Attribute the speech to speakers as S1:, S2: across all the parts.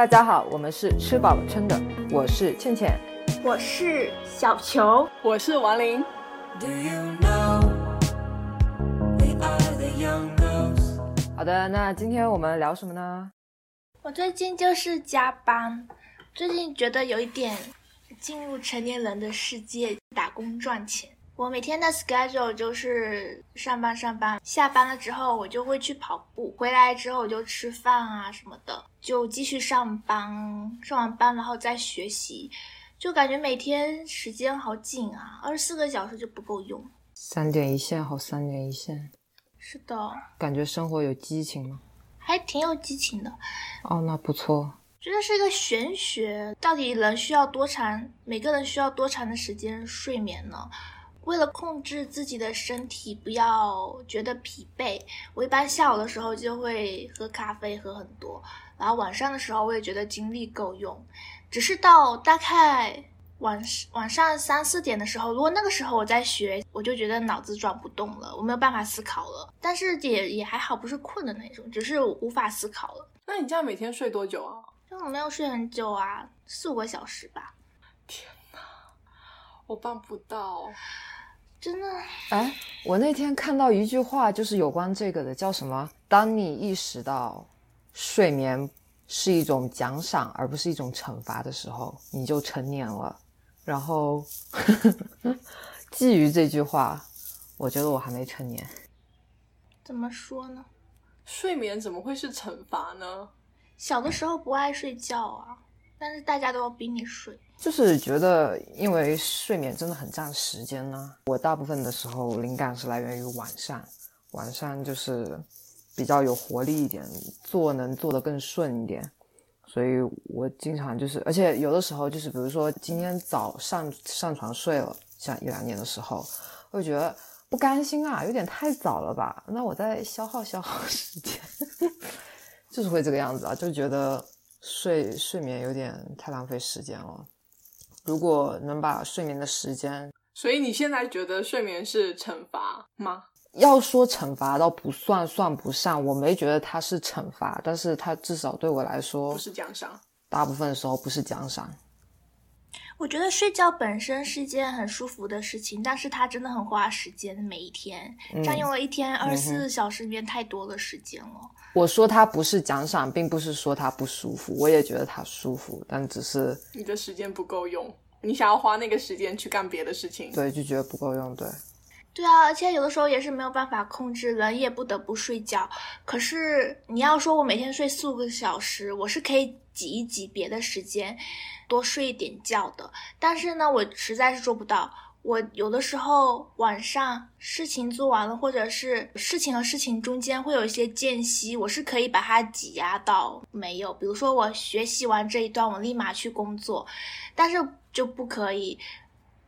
S1: 大家好，我们是吃饱了撑的，我是倩倩，
S2: 我是小球，
S3: 我是王琳。
S1: 好的，那今天我们聊什么呢？
S2: 我最近就是加班，最近觉得有一点进入成年人的世界，打工赚钱。我每天的 schedule 就是上班上班，下班了之后我就会去跑步，回来之后我就吃饭啊什么的，就继续上班，上完班然后再学习，就感觉每天时间好紧啊，二十四个小时就不够用。
S1: 三点一线，好三点一线。
S2: 是的，
S1: 感觉生活有激情吗？
S2: 还挺有激情的。
S1: 哦，那不错。
S2: 觉得是一个玄学，到底人需要多长？每个人需要多长的时间睡眠呢？为了控制自己的身体，不要觉得疲惫，我一般下午的时候就会喝咖啡，喝很多。然后晚上的时候，我也觉得精力够用。只是到大概晚晚上三四点的时候，如果那个时候我在学，我就觉得脑子转不动了，我没有办法思考了。但是也也还好，不是困的那种，只是无法思考了。
S3: 那你这样每天睡多久啊？
S2: 就我没有睡很久啊，四五个小时吧。
S3: 天哪，我办不到。
S2: 真的？
S1: 哎，我那天看到一句话，就是有关这个的，叫什么？当你意识到睡眠是一种奖赏，而不是一种惩罚的时候，你就成年了。然后，基于这句话，我觉得我还没成年。
S2: 怎么说呢？
S3: 睡眠怎么会是惩罚呢？
S2: 小的时候不爱睡觉啊，但是大家都要逼你睡。
S1: 就是觉得，因为睡眠真的很占时间呢。我大部分的时候灵感是来源于晚上，晚上就是比较有活力一点，做能做得更顺一点。所以我经常就是，而且有的时候就是，比如说今天早上上床睡了，像一两点的时候，会觉得不甘心啊，有点太早了吧？那我再消耗消耗时间，就是会这个样子啊，就觉得睡睡眠有点太浪费时间了。如果能把睡眠的时间，
S3: 所以你现在觉得睡眠是惩罚吗？
S1: 要说惩罚倒不算，算不上。我没觉得它是惩罚，但是它至少对我来说
S3: 不是奖赏。
S1: 大部分时候不是奖赏。
S2: 我觉得睡觉本身是一件很舒服的事情，但是它真的很花时间，每一天占用了一天二十四小时里面太多的时间了。
S1: 我说它不是奖赏，并不是说它不舒服，我也觉得它舒服，但只是
S3: 你的时间不够用，你想要花那个时间去干别的事情，
S1: 对，就觉得不够用，对，
S2: 对啊，而且有的时候也是没有办法控制，人也不得不睡觉。可是你要说我每天睡四五个小时，我是可以挤一挤别的时间，多睡一点觉的。但是呢，我实在是做不到。我有的时候晚上事情做完了，或者是事情和事情中间会有一些间隙，我是可以把它挤压到没有。比如说我学习完这一段，我立马去工作，但是就不可以，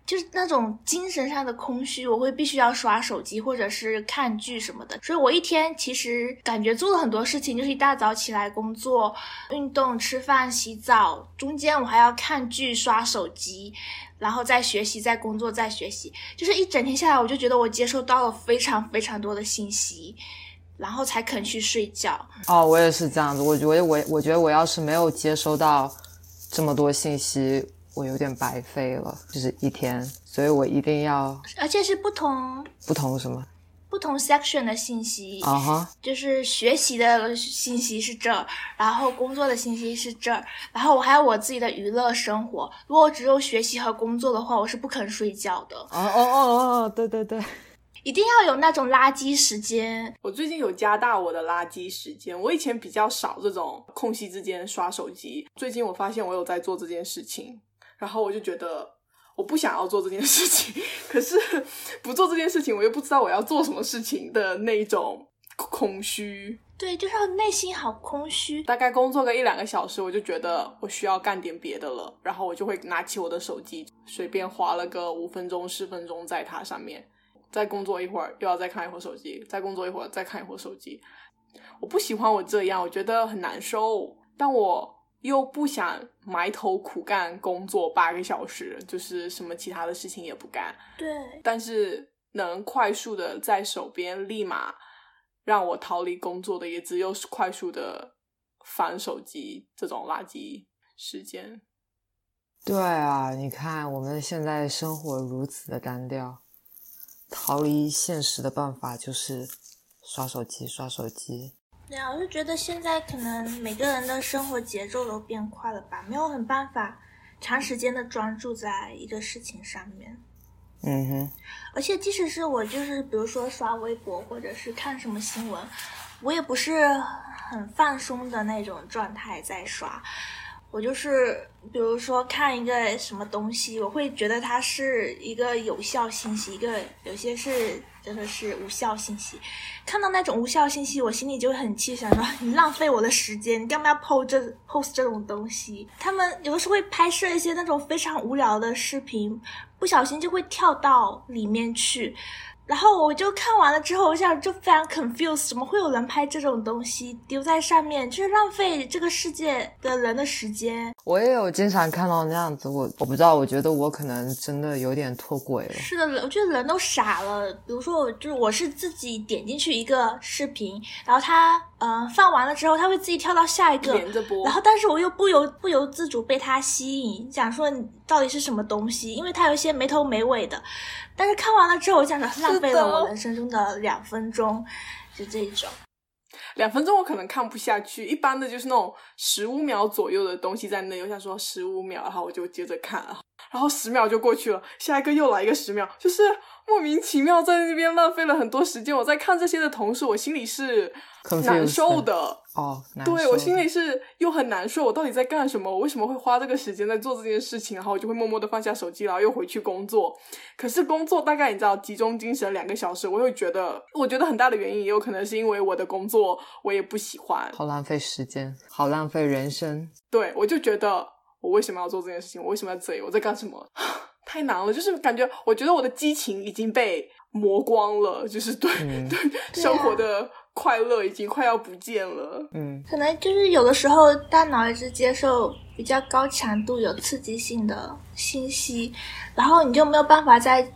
S2: 就是那种精神上的空虚，我会必须要刷手机或者是看剧什么的。所以我一天其实感觉做了很多事情，就是一大早起来工作、运动、吃饭、洗澡，中间我还要看剧、刷手机。然后再学习，再工作，再学习，就是一整天下来，我就觉得我接收到了非常非常多的信息，然后才肯去睡觉。
S1: 哦，我也是这样子。我觉得我，我觉得我要是没有接收到这么多信息，我有点白费了，就是一天。所以我一定要，
S2: 而且是不同
S1: 不同什么。
S2: 不同 section 的信息
S1: 啊哈，
S2: 就是学习的信息是这儿，然后工作的信息是这儿，然后我还有我自己的娱乐生活。如果只有学习和工作的话，我是不肯睡觉的。哦
S1: 哦哦哦，对对对，
S2: 一定要有那种垃圾时间。
S3: 我最近有加大我的垃圾时间，我以前比较少这种空隙之间刷手机，最近我发现我有在做这件事情，然后我就觉得。我不想要做这件事情，可是不做这件事情，我又不知道我要做什么事情的那种空虚。
S2: 对，就是内心好空虚。
S3: 大概工作个一两个小时，我就觉得我需要干点别的了，然后我就会拿起我的手机，随便划了个五分钟、十分钟在它上面，再工作一会儿，又要再看一会儿手机，再工作一会儿，再看一会儿手机。我不喜欢我这样，我觉得很难受。但我。又不想埋头苦干工作八个小时，就是什么其他的事情也不干。
S2: 对，
S3: 但是能快速的在手边立马让我逃离工作的，也只有快速的翻手机这种垃圾时间。
S1: 对啊，你看我们现在生活如此的单调，逃离现实的办法就是刷手机，刷手机。
S2: 对啊，我就觉得现在可能每个人的生活节奏都变快了吧，没有很办法长时间的专注在一个事情上面。
S1: 嗯哼，
S2: 而且即使是我，就是比如说刷微博或者是看什么新闻，我也不是很放松的那种状态在刷。我就是，比如说看一个什么东西，我会觉得它是一个有效信息，一个有些是真的是无效信息。看到那种无效信息，我心里就很气，想说你浪费我的时间，你干嘛要 post 这 post 这种东西？他们有的时候会拍摄一些那种非常无聊的视频，不小心就会跳到里面去。然后我就看完了之后，我想就非常 confused，怎么会有人拍这种东西丢在上面，就是浪费这个世界的人的时间。
S1: 我也有经常看到那样子，我我不知道，我觉得我可能真的有点脱轨了。
S2: 是的，我觉得人都傻了。比如说，我就是我是自己点进去一个视频，然后它嗯放完了之后，它会自己跳到下一个，
S3: 连着播。
S2: 然后但是我又不由不由自主被它吸引，想说你到底是什么东西，因为它有一些没头没尾的。但是看完了之后，我想着浪费了我人生中的两分钟，就这种。
S3: 两分钟我可能看不下去，一般的就是那种十五秒左右的东西在那，我想说十五秒，然后我就接着看，然后十秒就过去了，下一个又来一个十秒，就是莫名其妙在那边浪费了很多时间。我在看这些的同时，我心里是难受的。
S1: 哦，
S3: 对我心里是又很难受，我到底在干什么？我为什么会花这个时间在做这件事情？然后我就会默默的放下手机，然后又回去工作。可是工作大概你知道，集中精神两个小时，我会觉得，我觉得很大的原因也有可能是因为我的工作我也不喜欢，
S1: 好浪费时间，好浪费人生。
S3: 对我就觉得，我为什么要做这件事情？我为什么要这里？我在干什么？太难了，就是感觉，我觉得我的激情已经被磨光了，就是对对生活的。快乐已经快要不见了，
S1: 嗯，
S2: 可能就是有的时候大脑一直接受比较高强度、有刺激性的信息，然后你就没有办法再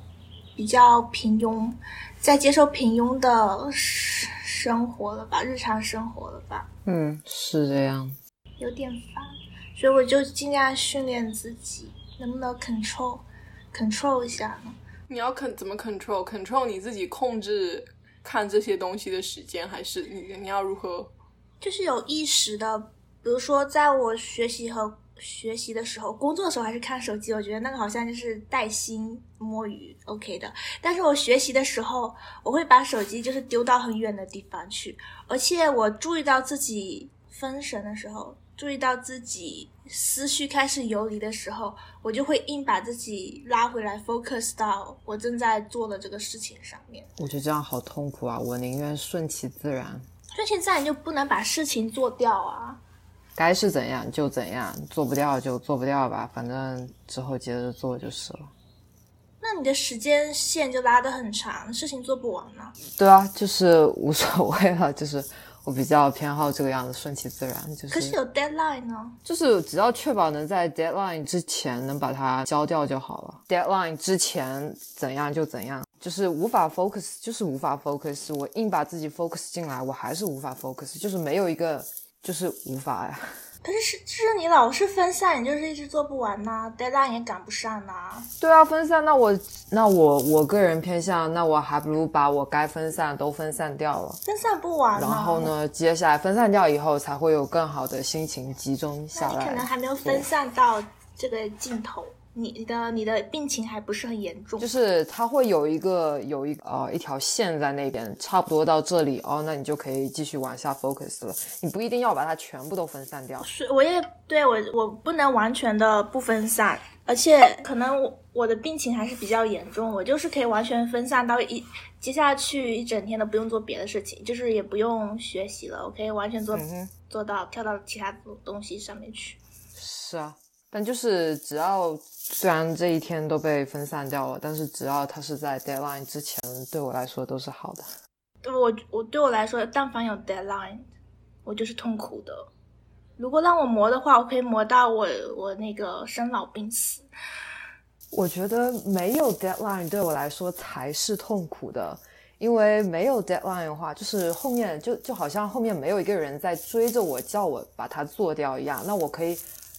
S2: 比较平庸，再接受平庸的生活了吧，日常生活了吧？
S1: 嗯，是这样，
S2: 有点烦，所以我就尽量训练自己，能不能 control control 一下呢？
S3: 你要 con 怎么 control control 你自己控制？看这些东西的时间，还是你你要如何？
S2: 就是有意识的，比如说，在我学习和学习的时候，工作的时候还是看手机，我觉得那个好像就是带薪摸鱼，OK 的。但是我学习的时候，我会把手机就是丢到很远的地方去，而且我注意到自己分神的时候。注意到自己思绪开始游离的时候，我就会硬把自己拉回来，focus 到我正在做的这个事情上面。
S1: 我觉得这样好痛苦啊！我宁愿顺其自然。
S2: 顺其自然就不能把事情做掉啊！
S1: 该是怎样就怎样，做不掉就做不掉吧，反正之后接着做就是了。
S2: 那你的时间线就拉得很长，事情做不完呢？
S1: 对啊，就是无所谓了，就是。我比较偏好这个样子，顺其自然。就是，
S2: 可是有 deadline 呢。
S1: 就是只要确保能在 deadline 之前能把它交掉就好了。deadline 之前怎样就怎样，就是无法 focus，就是无法 focus。我硬把自己 focus 进来，我还是无法 focus，就是没有一个，就是无法呀。
S2: 可是是，是你老是分散，你就是一直做不完呐，deadline 也赶不上呐。
S1: 对啊，分散，那我那我我个人偏向，那我还不如把我该分散都分散掉了，
S2: 分散不完。
S1: 然后呢，接下来分散掉以后，才会有更好的心情集中下来。
S2: 你可能还没有分散到这个尽头。你的你的病情还不是很严重，
S1: 就是它会有一个有一呃一条线在那边，差不多到这里哦，那你就可以继续往下 focus 了。你不一定要把它全部都分散掉。
S2: 是，我也对我我不能完全的不分散，而且可能我我的病情还是比较严重，我就是可以完全分散到一接下去一整天都不用做别的事情，就是也不用学习了，我可以完全做做到跳到其他东西上面去。
S1: 是啊。但就是只要虽然这一天都被分散掉了，但是只要它是在 deadline 之前，对我来说都是好的。
S2: 我我对我来说，但凡有 deadline，我就是痛苦的。如果让我磨的话，我可以磨到我我那个生老病死。
S1: 我觉得没有 deadline 对我来说才是痛苦的，因为没有 deadline 的话，就是后面就就好像后面没有一个人在追着我叫我把它做掉一样，那我可以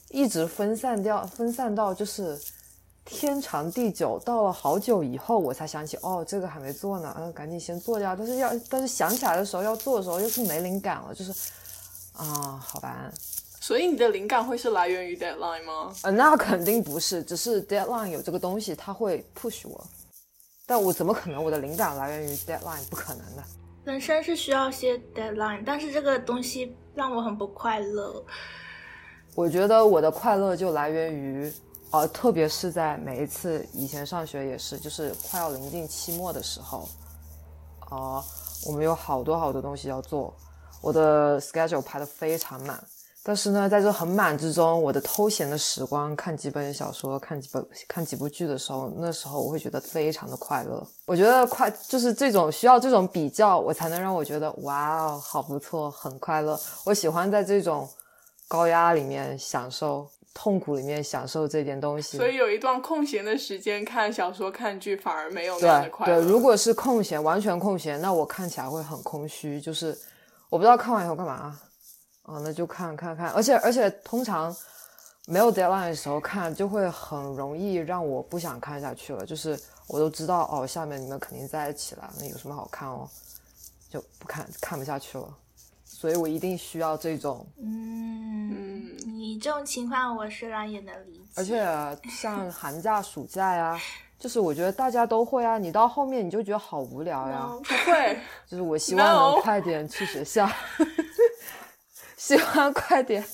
S1: 一直分散掉，分散到就是天长地久，到了好久以后我才想起，哦，这个还没做呢，嗯，赶紧先做掉。但是要但是想起来的时候要做的时候又是没灵感了，就是啊，好吧。
S3: 所以你的灵感会是来源于 deadline 吗？
S1: 呃，那肯定不是，只是 deadline 有这个东西，它会 push 我。但我怎么可能我的灵感来源于 deadline？不可能的。
S2: 人生是需要些 deadline，但是这个东西让我很不快乐。
S1: 我觉得我的快乐就来源于，呃，特别是在每一次以前上学也是，就是快要临近期末的时候，啊，我们有好多好多东西要做，我的 schedule 排的非常满。但是呢，在这很满之中，我的偷闲的时光，看几本小说，看几本看几部剧的时候，那时候我会觉得非常的快乐。我觉得快就是这种需要这种比较，我才能让我觉得哇哦，好不错，很快乐。我喜欢在这种高压里面享受，痛苦里面享受这点东西。
S3: 所以有一段空闲的时间看小说、看剧，反而没有那样的快
S1: 乐。对，如果是空闲，完全空闲，那我看起来会很空虚，就是我不知道看完以后干嘛。啊，那就看看看，而且而且通常没有 deadline 的时候看，就会很容易让我不想看下去了。就是我都知道哦，下面你们肯定在一起了，那有什么好看哦？就不看看不下去了。所以我一定需要这种。
S2: 嗯，你这种情况我虽然也能理解。
S1: 而且像寒假、暑假呀，就是我觉得大家都会啊。你到后面你就觉得好无聊呀。
S3: 不会，
S1: 就是我希望能快点去学校。希望快点，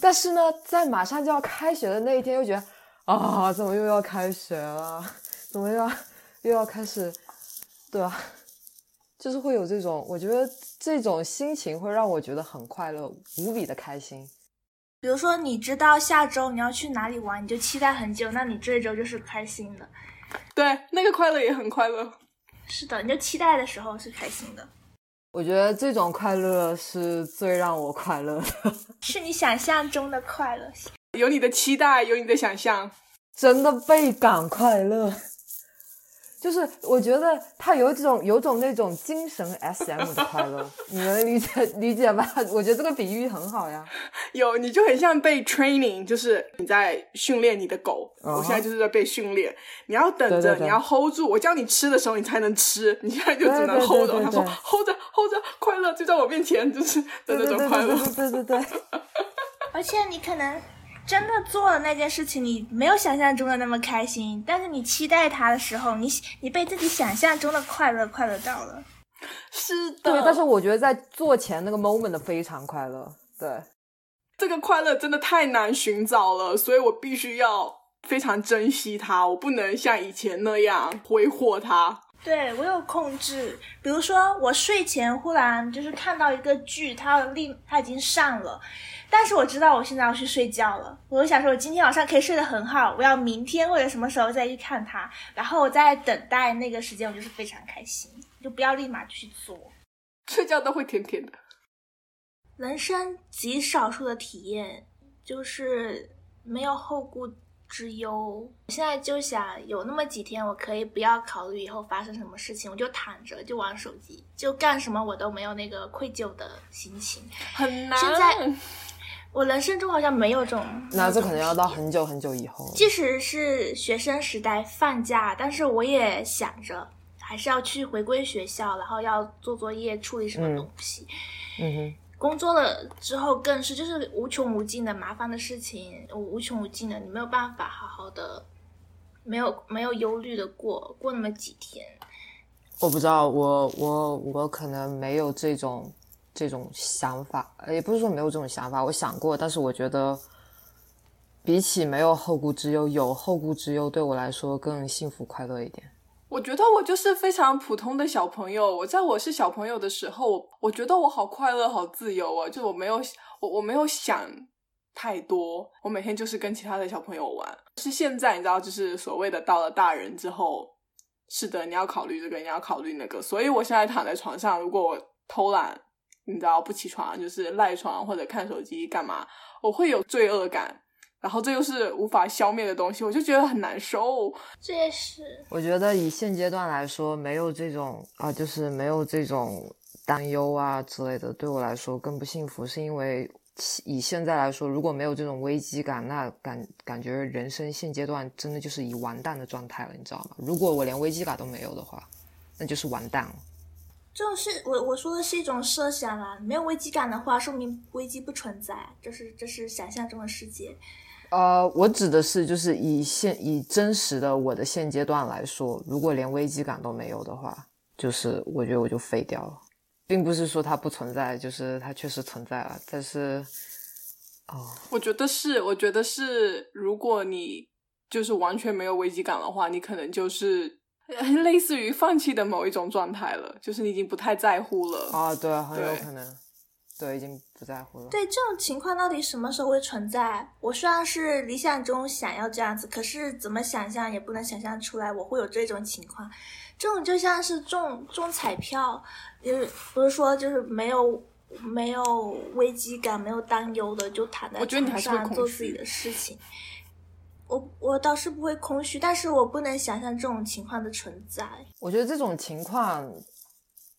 S1: 但是呢，在马上就要开学的那一天，又觉得啊，怎么又要开学了？怎么又要又要开始？对吧？就是会有这种，我觉得这种心情会让我觉得很快乐，无比的开心。
S2: 比如说，你知道下周你要去哪里玩，你就期待很久，那你这一周就是开心的。
S3: 对，那个快乐也很快乐。
S2: 是的，你就期待的时候是开心的。
S1: 我觉得这种快乐是最让我快乐的，
S2: 是你想象中的快乐，
S3: 有你的期待，有你的想象，
S1: 真的倍感快乐。就是我觉得他有这种有种那种精神 S M 的快乐，你能理解理解吧？我觉得这个比喻很好呀。
S3: 有，你就很像被 training，就是你在训练你的狗。我现在就是在被训练，你要等着，你要 hold 住。我叫你吃的时候，你才能吃。你现在就只能 hold 住。他说 hold 着 hold 着，快乐就在我面前，就是的那种快乐。
S1: 对对对。
S2: 而且你可能。真的做了那件事情，你没有想象中的那么开心，但是你期待它的时候，你你被自己想象中的快乐快乐到了。
S3: 是的，
S1: 对，但是我觉得在做前那个 moment 非常快乐。对，
S3: 这个快乐真的太难寻找了，所以我必须要非常珍惜它，我不能像以前那样挥霍它。
S2: 对我有控制，比如说我睡前忽然就是看到一个剧，它立它已经上了。但是我知道我现在要去睡觉了，我就想说，我今天晚上可以睡得很好，我要明天或者什么时候再去看它，然后我在等待那个时间，我就是非常开心，就不要立马去做。
S3: 睡觉都会甜甜的。
S2: 人生极少数的体验就是没有后顾之忧。现在就想有那么几天，我可以不要考虑以后发生什么事情，我就躺着就玩手机，就干什么我都没有那个愧疚的心情。
S3: 很难。
S2: 现在。我人生中好像没有这种，
S1: 那这可能要到很久很久以后。
S2: 即使是学生时代放假，但是我也想着还是要去回归学校，然后要做作业、处理什么东西。
S1: 嗯哼。
S2: 工作了之后更是，就是无穷无尽的麻烦的事情，无穷无尽的，你没有办法好好的，没有没有忧虑的过过那么几天。
S1: 我不知道，我我我可能没有这种。这种想法，也不是说没有这种想法，我想过，但是我觉得，比起没有后顾之忧，有后顾之忧对我来说更幸福快乐一点。
S3: 我觉得我就是非常普通的小朋友。我在我是小朋友的时候，我我觉得我好快乐、好自由啊！就我没有我我没有想太多，我每天就是跟其他的小朋友玩。是现在你知道，就是所谓的到了大人之后，是的，你要考虑这个，你要考虑那个。所以我现在躺在床上，如果我偷懒。你知道不起床就是赖床或者看手机干嘛？我会有罪恶感，然后这又是无法消灭的东西，我就觉得很难受。
S2: 这也是
S1: 我觉得以现阶段来说，没有这种啊，就是没有这种担忧啊之类的，对我来说更不幸福，是因为以现在来说，如果没有这种危机感，那感感觉人生现阶段真的就是以完蛋的状态了，你知道吗？如果我连危机感都没有的话，那就是完蛋了。
S2: 这种是我我说的是一种设想啦，没有危机感的话，说明危机不存在，这是这是想象中的世界。
S1: 呃，我指的是就是以现以真实的我的现阶段来说，如果连危机感都没有的话，就是我觉得我就废掉了，并不是说它不存在，就是它确实存在了，但是，哦，
S3: 我觉得是，我觉得是，如果你就是完全没有危机感的话，你可能就是类似于放弃的某一种状态了，就是你已经不太在乎了。
S1: 啊，对，很有可能。对，已经不在乎了。
S2: 对这种情况，到底什么时候会存在？我虽然是理想中想要这样子，可是怎么想象也不能想象出来我会有这种情况。这种就像是中中彩票，就是不是说就是没有没有危机感、没有担忧的，就躺在床上做自己的事情。我我倒是不会空虚，但是我不能想象这种情况的存在。
S1: 我觉得这种情况，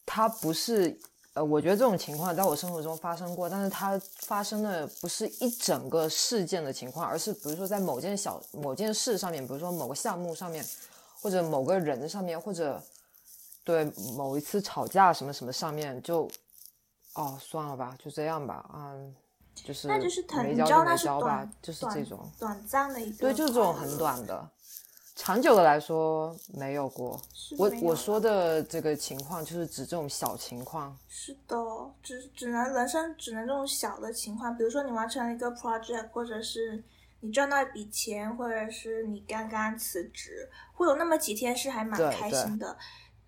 S1: 它不是。呃，我觉得这种情况在我生活中发生过，但是它发生的不是一整个事件的情况，而是比如说在某件小某件事上面，比如说某个项目上面，或者某个人上面，或者对某一次吵架什么什么上面，就哦算了吧，就这样吧，嗯，就是
S2: 那就是
S1: 没交就没交吧，就是这种
S2: 短暂的一个
S1: 对，就是这种很短的。长久的来说没有过，我我说的这个情况就是指这种小情况。
S2: 是的，只只能人生只能这种小的情况，比如说你完成了一个 project，或者是你赚到一笔钱，或者是你刚刚辞职，会有那么几天是还蛮开心的。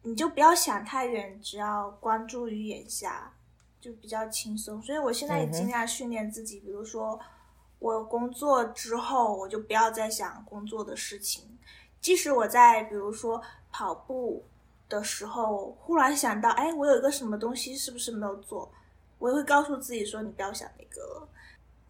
S2: 你就不要想太远，只要关注于眼下，就比较轻松。所以我现在也尽量训练自己，比如说我工作之后，我就不要再想工作的事情。即使我在比如说跑步的时候，忽然想到，哎，我有一个什么东西是不是没有做，我也会告诉自己说，你不要想那个了，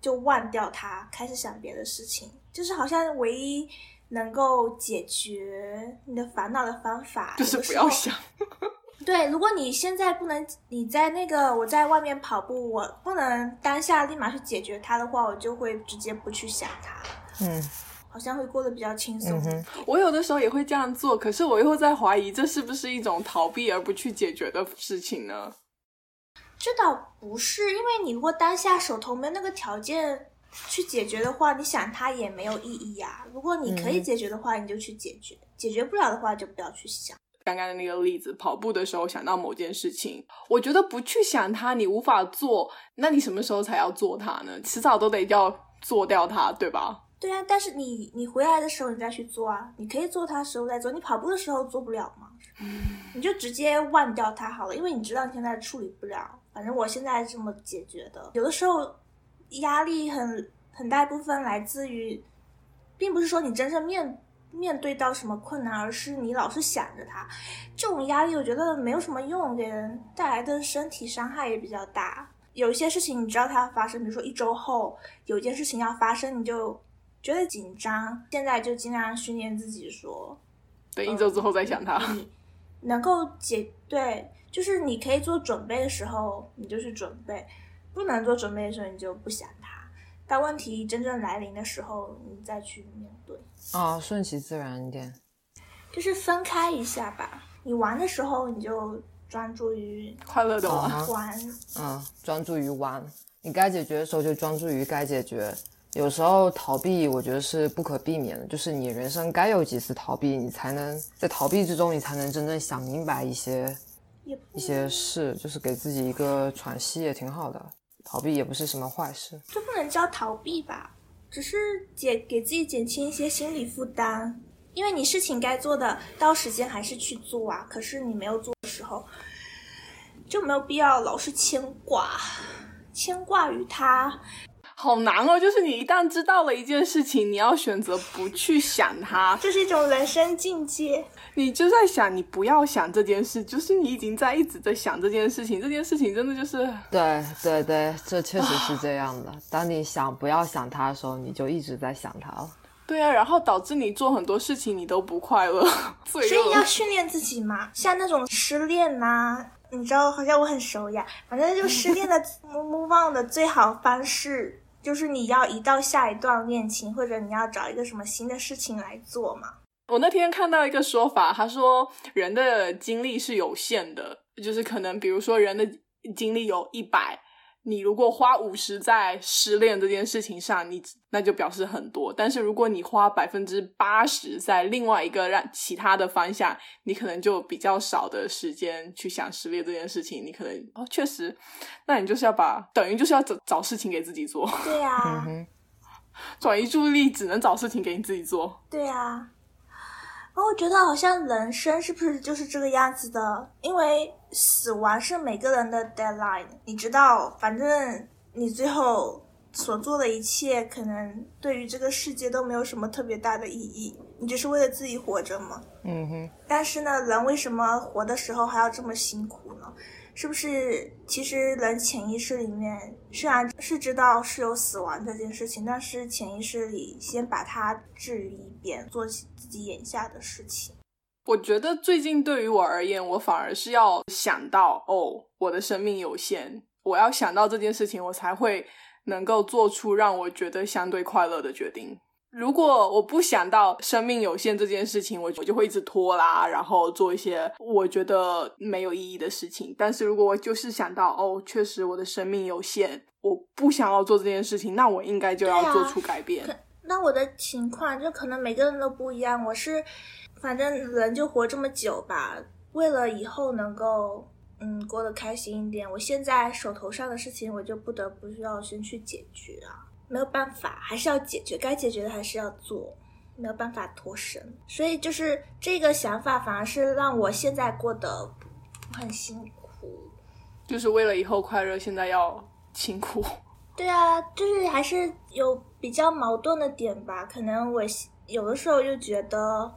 S2: 就忘掉它，开始想别的事情。就是好像唯一能够解决你的烦恼的方法，
S3: 就是不要想。
S2: 对，如果你现在不能，你在那个我在外面跑步，我不能当下立马去解决它的话，我就会直接不去想它。
S1: 嗯。
S2: 好像会过得比较轻松。
S3: 我有的时候也会这样做，可是我又在怀疑，这是不是一种逃避而不去解决的事情呢？
S2: 这倒不是，因为你如果当下手头没那个条件去解决的话，你想它也没有意义呀。如果你可以解决的话，你就去解决；解决不了的话，就不要去想。
S3: 刚刚的那个例子，跑步的时候想到某件事情，我觉得不去想它，你无法做，那你什么时候才要做它呢？迟早都得要做掉它，对吧？
S2: 对啊，但是你你回来的时候你再去做啊，你可以做它时候再做，你跑步的时候做不了吗？你就直接忘掉它好了，因为你知道你现在处理不了。反正我现在这么解决的。有的时候压力很很大一部分来自于，并不是说你真正面面对到什么困难，而是你老是想着它。这种压力我觉得没有什么用，给人带来的身体伤害也比较大。有一些事情你知道它要发生，比如说一周后有一件事情要发生，你就。觉得紧张，现在就尽量训练自己说，
S3: 等一周之后再想它。
S2: 能够解对，就是你可以做准备的时候，你就去准备；不能做准备的时候，你就不想它。当问题真正来临的时候，你再去面对。
S1: 啊，顺其自然一点，
S2: 就是分开一下吧。你玩的时候，你就专注于
S3: 快乐的玩。
S2: 玩，
S1: 嗯，专注于玩。你该解决的时候就专注于该解决。有时候逃避，我觉得是不可避免的。就是你人生该有几次逃避，你才能在逃避之中，你才能真正想明白一些一些事。就是给自己一个喘息也挺好的。逃避也不是什么坏事。
S2: 这不能叫逃避吧？只是减给自己减轻一些心理负担。因为你事情该做的，到时间还是去做啊。可是你没有做的时候，就没有必要老是牵挂，牵挂于他。
S3: 好难哦！就是你一旦知道了一件事情，你要选择不去想它，
S2: 这是一种人生境界。
S3: 你就在想，你不要想这件事，就是你已经在一直在想这件事情。这件事情真的就是
S1: 对对对，这确实是这样的。当你想不要想它的时候，你就一直在想它了。
S3: 对啊，然后导致你做很多事情你都不快乐。所
S2: 以你要训练自己嘛，像那种失恋呐。你知道，好像我很熟呀。反正就失恋的 move on 的最好方式，就是你要移到下一段恋情，或者你要找一个什么新的事情来做嘛。
S3: 我那天看到一个说法，他说人的精力是有限的，就是可能比如说人的精力有一百。你如果花五十在失恋这件事情上，你那就表示很多。但是如果你花百分之八十在另外一个让其他的方向，你可能就比较少的时间去想失恋这件事情。你可能哦，确实，那你就是要把等于就是要找找事情给自己做。
S2: 对呀，
S3: 转移注意力只能找事情给你自己做。
S2: 对呀。我觉得好像人生是不是就是这个样子的？因为死亡是每个人的 deadline，你知道，反正你最后所做的一切，可能对于这个世界都没有什么特别大的意义，你只是为了自己活着嘛。
S1: 嗯哼。
S2: 但是呢，人为什么活的时候还要这么辛苦呢？是不是其实人潜意识里面虽然是知道是有死亡这件事情，但是潜意识里先把它置于一边，做自己眼下的事情。
S3: 我觉得最近对于我而言，我反而是要想到哦，我的生命有限，我要想到这件事情，我才会能够做出让我觉得相对快乐的决定。如果我不想到生命有限这件事情，我我就会一直拖拉，然后做一些我觉得没有意义的事情。但是如果我就是想到，哦，确实我的生命有限，我不想要做这件事情，那我应该就要做出改变。
S2: 那我的情况就可能每个人都不一样。我是，反正人就活这么久吧，为了以后能够嗯过得开心一点，我现在手头上的事情，我就不得不需要先去解决啊。没有办法，还是要解决，该解决的还是要做，没有办法脱身。所以就是这个想法，反而是让我现在过得很辛苦，
S3: 就是为了以后快乐，现在要辛苦。
S2: 对啊，就是还是有比较矛盾的点吧。可能我有的时候又觉得。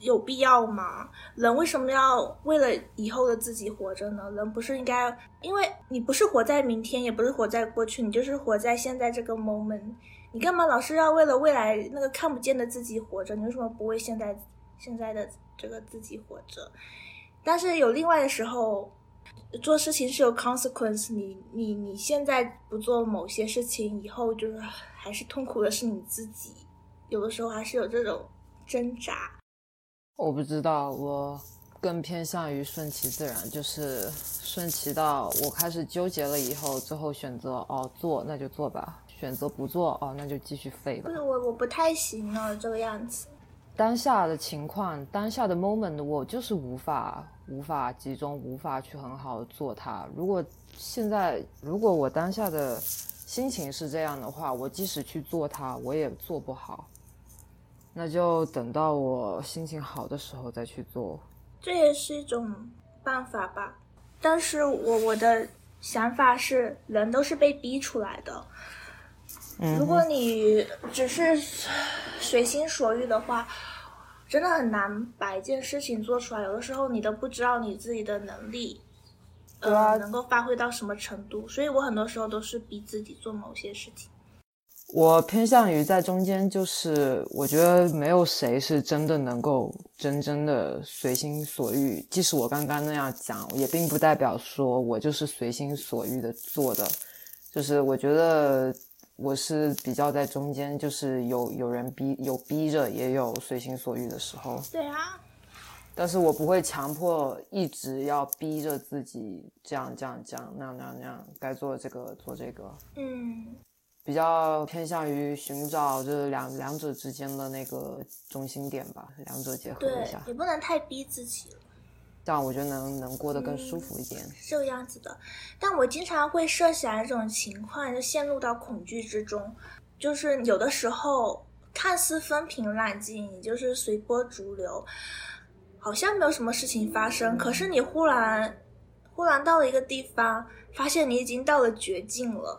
S2: 有必要吗？人为什么要为了以后的自己活着呢？人不是应该，因为你不是活在明天，也不是活在过去，你就是活在现在这个 moment。你干嘛老是要为了未来那个看不见的自己活着？你为什么不为现在现在的这个自己活着？但是有另外的时候，做事情是有 consequence。你你你现在不做某些事情，以后就是还是痛苦的是你自己。有的时候还是有这种挣扎。
S1: 我不知道，我更偏向于顺其自然，就是顺其到我开始纠结了以后，最后选择哦做那就做吧，选择不做哦那就继续废吧。
S2: 不是我我不太行了这个样子。
S1: 当下的情况，当下的 moment，我就是无法无法集中，无法去很好的做它。如果现在如果我当下的心情是这样的话，我即使去做它，我也做不好。那就等到我心情好的时候再去做，
S2: 这也是一种办法吧。但是我我的想法是，人都是被逼出来的。如果你只是随心所欲的话，真的很难把一件事情做出来。有的时候你都不知道你自己的能力，呃，能够发挥到什么程度。所以我很多时候都是逼自己做某些事情。
S1: 我偏向于在中间，就是我觉得没有谁是真的能够真正的随心所欲。即使我刚刚那样讲，也并不代表说我就是随心所欲的做的。就是我觉得我是比较在中间，就是有有人逼，有逼着，也有随心所欲的时候。
S2: 对啊。
S1: 但是我不会强迫一直要逼着自己这样这样这样那样那样那样，该做这个做这个。
S2: 嗯。
S1: 比较偏向于寻找这两两者之间的那个中心点吧，两者结合一下，
S2: 也不能太逼自己了，
S1: 这样我觉得能能过得更舒服一点。
S2: 是这个样子的，但我经常会设想一种情况，就陷入到恐惧之中，就是有的时候看似风平浪静，你就是随波逐流，好像没有什么事情发生，可是你忽然忽然到了一个地方，发现你已经到了绝境了。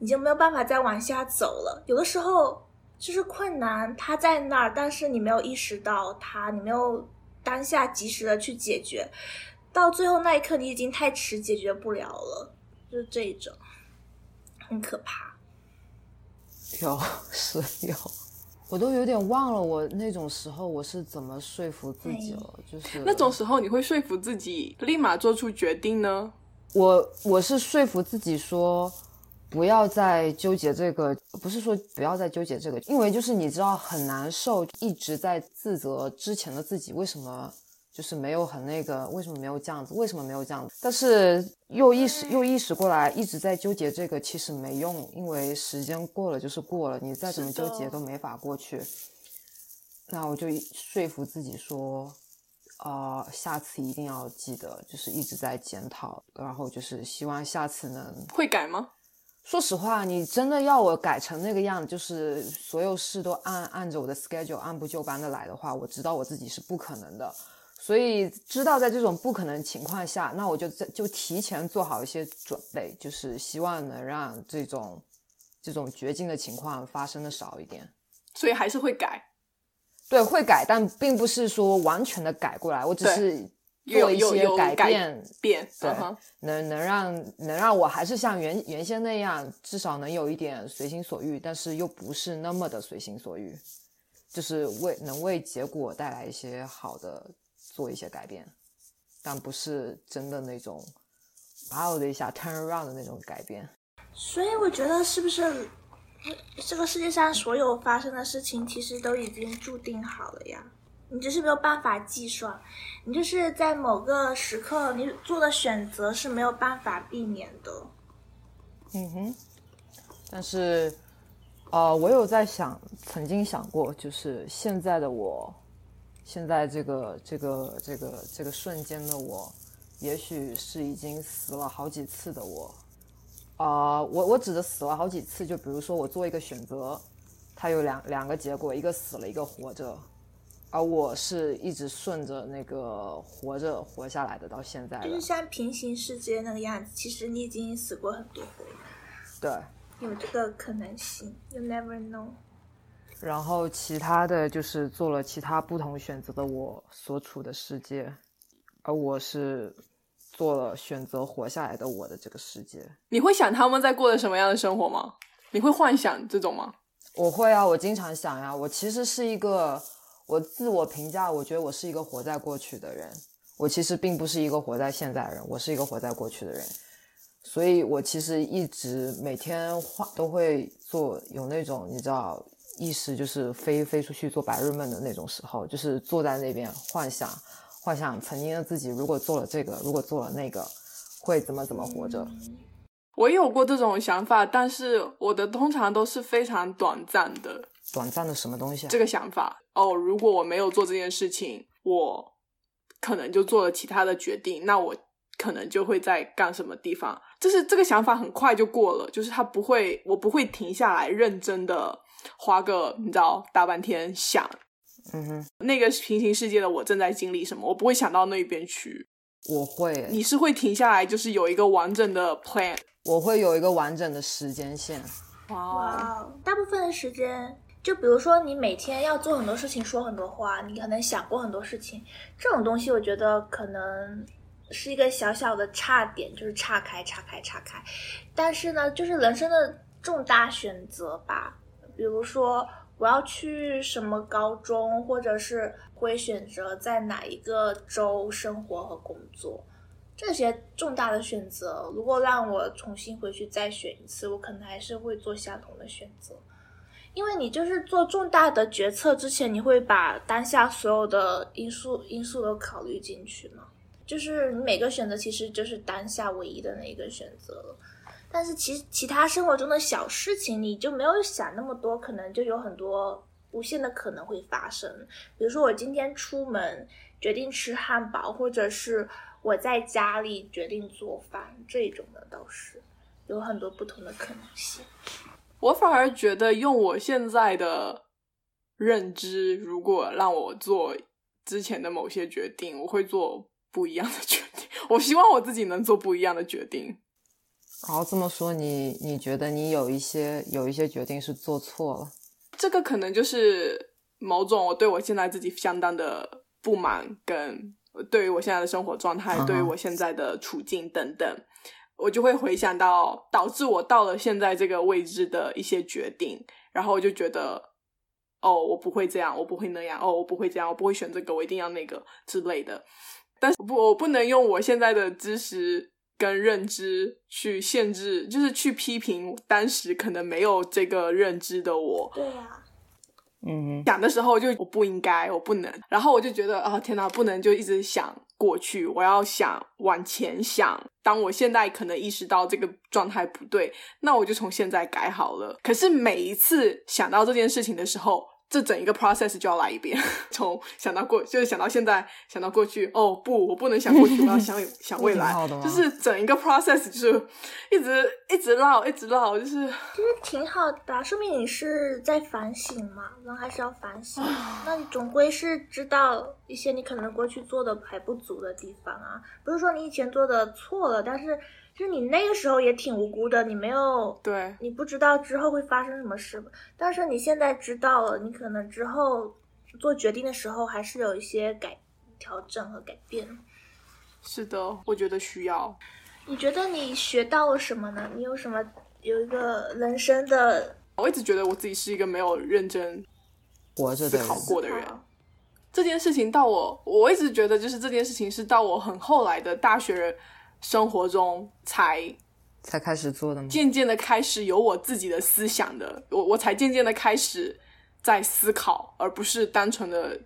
S2: 你就没有办法再往下走了。有的时候就是困难，它在那儿，但是你没有意识到它，你没有当下及时的去解决，到最后那一刻你已经太迟，解决不了了，就是这一种，很可怕。
S1: 有是有，我都有点忘了我那种时候我是怎么说服自己了，就是
S3: 那种时候你会说服自己立马做出决定呢？
S1: 我我是说服自己说，不要再纠结这个，不是说不要再纠结这个，因为就是你知道很难受，一直在自责之前的自己为什么就是没有很那个，为什么没有这样子，为什么没有这样子，但是又意识又意识过来，一直在纠结这个其实没用，因为时间过了就是过了，你再怎么纠结都没法过去。那我就说服自己说。呃，下次一定要记得，就是一直在检讨，然后就是希望下次能
S3: 会改吗？
S1: 说实话，你真的要我改成那个样，就是所有事都按按着我的 schedule 按部就班的来的话，我知道我自己是不可能的。所以知道在这种不可能情况下，那我就在就提前做好一些准备，就是希望能让这种这种绝境的情况发生的少一点。
S3: 所以还是会改。
S1: 对，会改，但并不是说完全的改过来，我只是做一些
S3: 改
S1: 变，
S3: 变
S1: 对，能能让能让我还是像原原先那样，至少能有一点随心所欲，但是又不是那么的随心所欲，就是为能为结果带来一些好的，做一些改变，但不是真的那种哇哦的一下 turn around 的那种改变。
S2: 所以我觉得是不是？这个世界上所有发生的事情，其实都已经注定好了呀，你只是没有办法计算，你就是在某个时刻你做的选择是没有办法避免的。
S1: 嗯哼，但是，呃，我有在想，曾经想过，就是现在的我，现在这个这个这个这个瞬间的我，也许是已经死了好几次的我。啊，我我指的死了好几次，就比如说我做一个选择，它有两两个结果，一个死了，一个活着，而我是一直顺着那个活着活下来的，到现在
S2: 就是像平行世界那个样子，其实你已经死过很多回，
S1: 对，
S2: 有这个可能性，You never know。
S1: 然后其他的就是做了其他不同选择的我所处的世界，而我是。做了选择活下来的我的这个世界，
S3: 你会想他们在过着什么样的生活吗？你会幻想这种吗？
S1: 我会啊，我经常想呀。我其实是一个，我自我评价，我觉得我是一个活在过去的人。我其实并不是一个活在现在的人，我是一个活在过去的人。所以我其实一直每天幻都会做有那种你知道意识就是飞飞出去做白日梦的那种时候，就是坐在那边幻想。幻想曾经的自己，如果做了这个，如果做了那个，会怎么怎么活着？
S3: 我有过这种想法，但是我的通常都是非常短暂的。
S1: 短暂的什么东西？
S3: 啊这个想法哦，如果我没有做这件事情，我可能就做了其他的决定，那我可能就会在干什么地方。就是这个想法很快就过了，就是他不会，我不会停下来认真的花个你知道大半天想。
S1: 嗯哼，
S3: 那个平行世界的我正在经历什么？我不会想到那边去。
S1: 我会，
S3: 你是会停下来，就是有一个完整的 plan。
S1: 我会有一个完整的时间线。
S2: 哇，大部分的时间，就比如说你每天要做很多事情，说很多话，你可能想过很多事情，这种东西我觉得可能是一个小小的差点，就是岔开、岔开、岔开。但是呢，就是人生的重大选择吧，比如说。我要去什么高中，或者是会选择在哪一个州生活和工作，这些重大的选择，如果让我重新回去再选一次，我可能还是会做相同的选择，因为你就是做重大的决策之前，你会把当下所有的因素因素都考虑进去嘛，就是你每个选择其实就是当下唯一的那一个选择了。但是其其他生活中的小事情，你就没有想那么多，可能就有很多无限的可能会发生。比如说，我今天出门决定吃汉堡，或者是我在家里决定做饭，这种的倒是有很多不同的可能性。
S3: 我反而觉得，用我现在的认知，如果让我做之前的某些决定，我会做不一样的决定。我希望我自己能做不一样的决定。
S1: 然后这么说，你你觉得你有一些有一些决定是做错了？
S3: 这个可能就是某种我对我现在自己相当的不满，跟对于我现在的生活状态，对于我现在的处境等等，我就会回想到导致我到了现在这个位置的一些决定，然后我就觉得，哦，我不会这样，我不会那样，哦，我不会这样，我不会选这个，我一定要那个之类的。但是不，我不能用我现在的知识跟认知去限制，就是去批评当时可能没有这个认知的我。
S2: 对呀、
S1: 嗯
S3: 想的时候就我不应该，我不能，然后我就觉得啊、天哪，不能就一直想过去，我要想往前想。当我现在可能意识到这个状态不对，那我就从现在改好了。可是每一次想到这件事情的时候，这整一个 process 就要来一遍，从想到过，就是想到现在，想到过去。哦不，我不能想过去，我要想 想未来。
S1: 好的，
S3: 就是整一个 process 就是一直一直绕，一直绕，就是
S2: 其实挺好的啊，说明你是在反省嘛，人还是要反省。那你总归是知道一些你可能过去做的还不足的地方啊，不是说你以前做的错了，但是就是你那个时候也挺无辜的，你没有
S3: 对
S2: 你不知道之后会发生什么事，但是你现在知道了，你可能之后做决定的时候还是有一些改调整和改变。
S3: 是的，我觉得需要。
S2: 你觉得你学到了什么呢？你有什么有一个人生的
S3: 我一直觉得我自己是一个没有认真
S1: 活着
S3: 思考过的人。这件事情到我，我一直觉得就是这件事情是到我很后来的大学生活中才
S1: 才开始做的吗？
S3: 渐渐的开始有我自己的思想的，我我才渐渐的开始在思考，而不是单纯的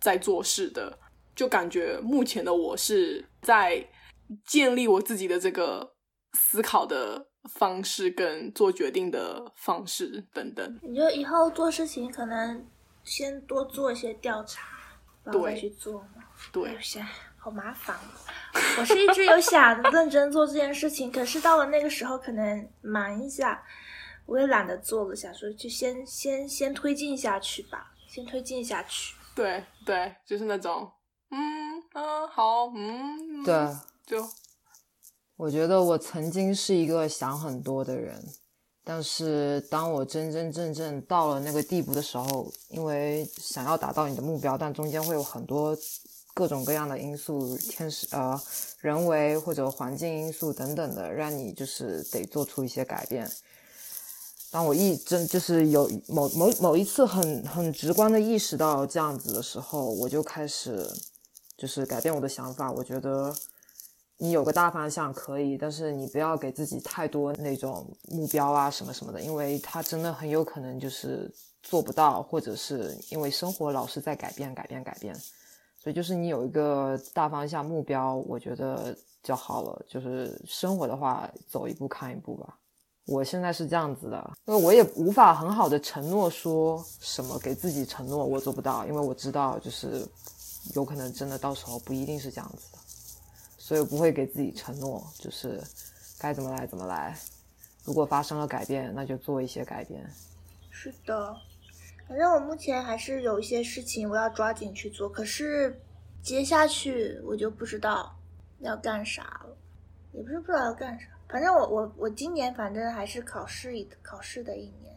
S3: 在做事的。就感觉目前的我是在建立我自己的这个思考的方式跟做决定的方式等等。
S2: 你就以后做事情可能先多做一些调查，然后再
S3: 对
S2: 去做嘛。
S3: 对
S2: 好麻烦啊。我是一直有想认真做这件事情，可是到了那个时候可能忙一下，我也懒得做了，想说就先先先推进下去吧，先推进下去。
S3: 对对，就是那种，嗯嗯，好，嗯，
S1: 对，
S3: 就
S1: 我觉得我曾经是一个想很多的人，但是当我真真正正到了那个地步的时候，因为想要达到你的目标，但中间会有很多各种各样的因素，天时呃人为或者环境因素等等的，让你就是得做出一些改变。当我一真就是有某某某一次很很直观的意识到这样子的时候，我就开始就是改变我的想法。我觉得你有个大方向可以，但是你不要给自己太多那种目标啊什么什么的，因为它真的很有可能就是做不到，或者是因为生活老是在改变、改变、改变。所以就是你有一个大方向目标，我觉得就好了。就是生活的话，走一步看一步吧。我现在是这样子的，因为我也无法很好的承诺说什么给自己承诺我做不到，因为我知道就是有可能真的到时候不一定是这样子的，所以我不会给自己承诺，就是该怎么来怎么来。如果发生了改变，那就做一些改变。
S2: 是的，反正我目前还是有一些事情我要抓紧去做，可是接下去我就不知道要干啥了，也不是不知道要干啥，反正我我我今年反正还是考试一考试的一年，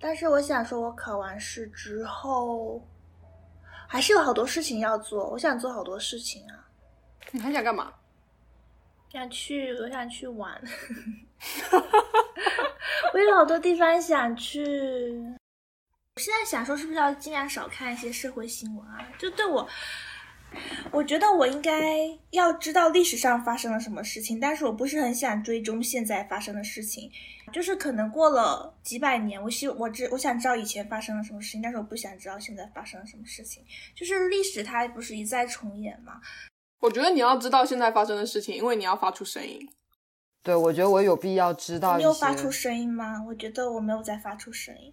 S2: 但是我想说，我考完试之后还是有好多事情要做，我想做好多事情啊，
S3: 你还想干嘛？
S2: 想去，我想去玩，我有好多地方想去。我现在想说，是不是要尽量少看一些社会新闻啊？就对我，我觉得我应该要知道历史上发生了什么事情，但是我不是很想追踪现在发生的事情。就是可能过了几百年，我希我知我想知道以前发生了什么事情，但是我不想知道现在发生了什么事情。就是历史它不是一再重演吗？
S3: 我觉得你要知道现在发生的事情，因为你要发出声音。
S1: 对，我觉得我有必要知道。
S2: 你有发出声音吗？我觉得我没有在发出声音。